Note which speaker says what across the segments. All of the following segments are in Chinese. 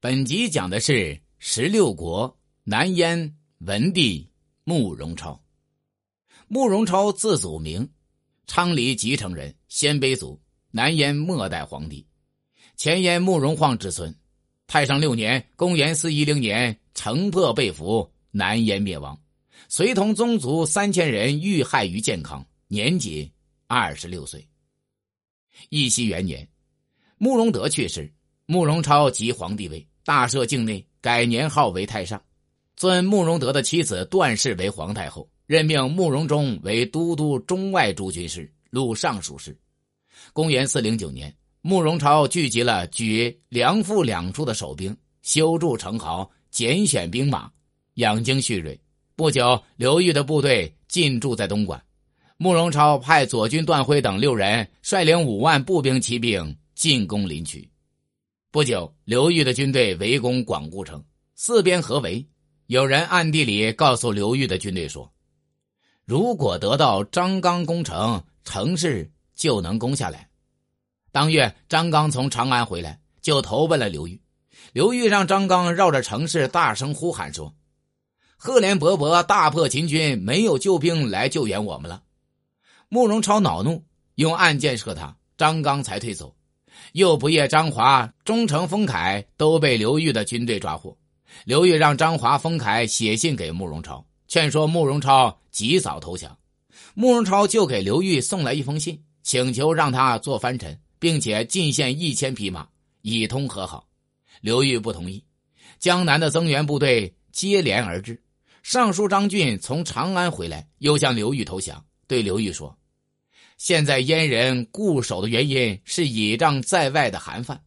Speaker 1: 本集讲的是十六国南燕文帝慕容超。慕容超字祖明，昌黎吉城人，鲜卑族，南燕末代皇帝，前燕慕容晃之孙。太上六年（公元四一零年），城破被俘，南燕灭亡，随同宗族三千人遇害于建康，年仅二十六岁。义熙元年，慕容德去世。慕容超即皇帝位，大赦境内，改年号为太上，尊慕容德的妻子段氏为皇太后，任命慕容忠为都督中外诸军事、录尚书事。公元四零九年，慕容超聚集了举梁父两处的守兵，修筑城壕，拣选兵马，养精蓄锐。不久，刘裕的部队进驻在东莞，慕容超派左军段辉等六人率领五万步兵骑兵进攻临朐。不久，刘裕的军队围攻广固城，四边合围。有人暗地里告诉刘裕的军队说：“如果得到张刚攻城，城市就能攻下来。”当月，张刚从长安回来，就投奔了刘裕。刘裕让张刚绕着城市大声呼喊说：“赫连勃勃大破秦军，没有救兵来救援我们了。”慕容超恼怒，用暗箭射他，张刚才退走。又不夜，张华、忠诚、封凯都被刘裕的军队抓获。刘裕让张华、封凯写信给慕容超，劝说慕容超及早投降。慕容超就给刘裕送来一封信，请求让他做藩臣，并且进献一千匹马，以通和好。刘裕不同意。江南的增援部队接连而至，尚书张俊从长安回来，又向刘裕投降，对刘裕说。现在燕人固守的原因是倚仗在外的韩范，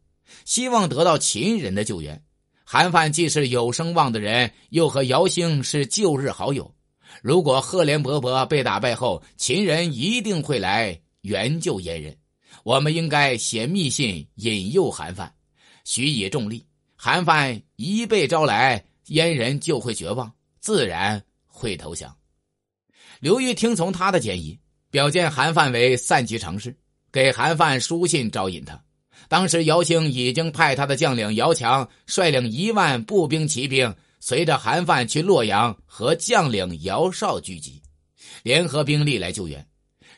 Speaker 1: 希望得到秦人的救援。韩范既是有声望的人，又和姚兴是旧日好友。如果赫连勃勃被打败后，秦人一定会来援救燕人。我们应该写密信引诱韩范，许以重利。韩范一被招来，燕人就会绝望，自然会投降。刘裕听从他的建议。表见韩范为散骑常侍，给韩范书信招引他。当时姚兴已经派他的将领姚强率领一万步兵骑兵，随着韩范去洛阳和将领姚绍聚集，联合兵力来救援。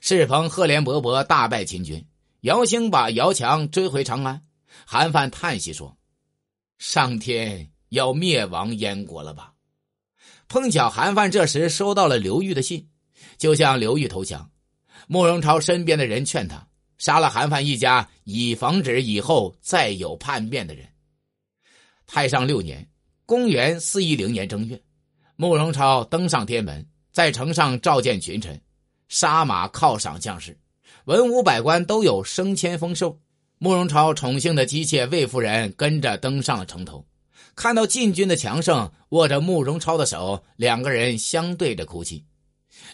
Speaker 1: 适逢赫连勃勃大败秦军，姚兴把姚强追回长安。韩范叹息说：“上天要灭亡燕国了吧？”碰巧韩范这时收到了刘裕的信，就向刘裕投降。慕容超身边的人劝他杀了韩范一家，以防止以后再有叛变的人。太上六年（公元四一零年正月），慕容超登上天门，在城上召见群臣，杀马犒赏将士，文武百官都有升迁丰收。慕容超宠幸的姬妾魏夫人跟着登上了城头，看到晋军的强盛，握着慕容超的手，两个人相对着哭泣。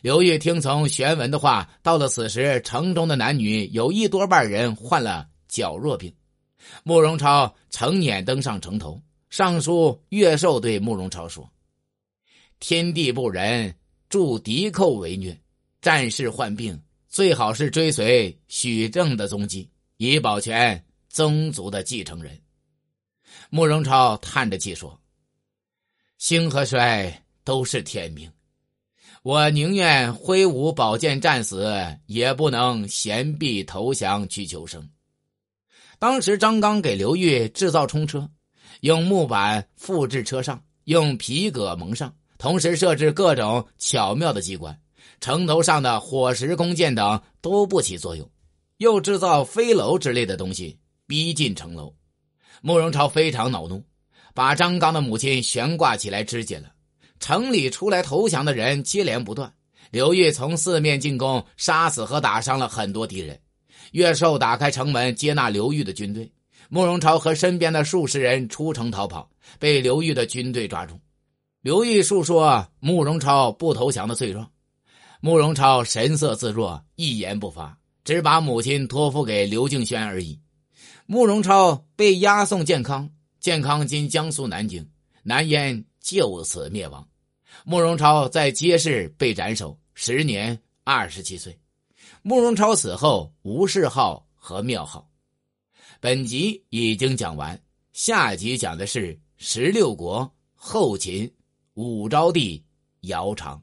Speaker 1: 刘裕听从玄文的话，到了此时，城中的男女有一多半人患了脚弱病。慕容超乘辇登上城头，尚书岳寿对慕容超说：“天地不仁，助敌寇为虐，战士患病，最好是追随许正的踪迹，以保全宗族的继承人。”慕容超叹着气说：“兴和衰都是天命。”我宁愿挥舞宝剑战死，也不能闲臂投降去求生。当时张刚给刘裕制造冲车，用木板附制车上，用皮革蒙上，同时设置各种巧妙的机关，城头上的火石、弓箭等都不起作用。又制造飞楼之类的东西，逼近城楼。慕容超非常恼怒，把张刚的母亲悬挂起来肢解了。城里出来投降的人接连不断，刘裕从四面进攻，杀死和打伤了很多敌人。岳寿打开城门接纳刘裕的军队，慕容超和身边的数十人出城逃跑，被刘裕的军队抓住。刘裕述说慕容超不投降的罪状，慕容超神色自若，一言不发，只把母亲托付给刘敬轩而已。慕容超被押送建康，建康今江苏南京，南燕。就此灭亡。慕容超在街市被斩首，时年二十七岁。慕容超死后无谥号和庙号。本集已经讲完，下集讲的是十六国后秦武昭帝姚苌。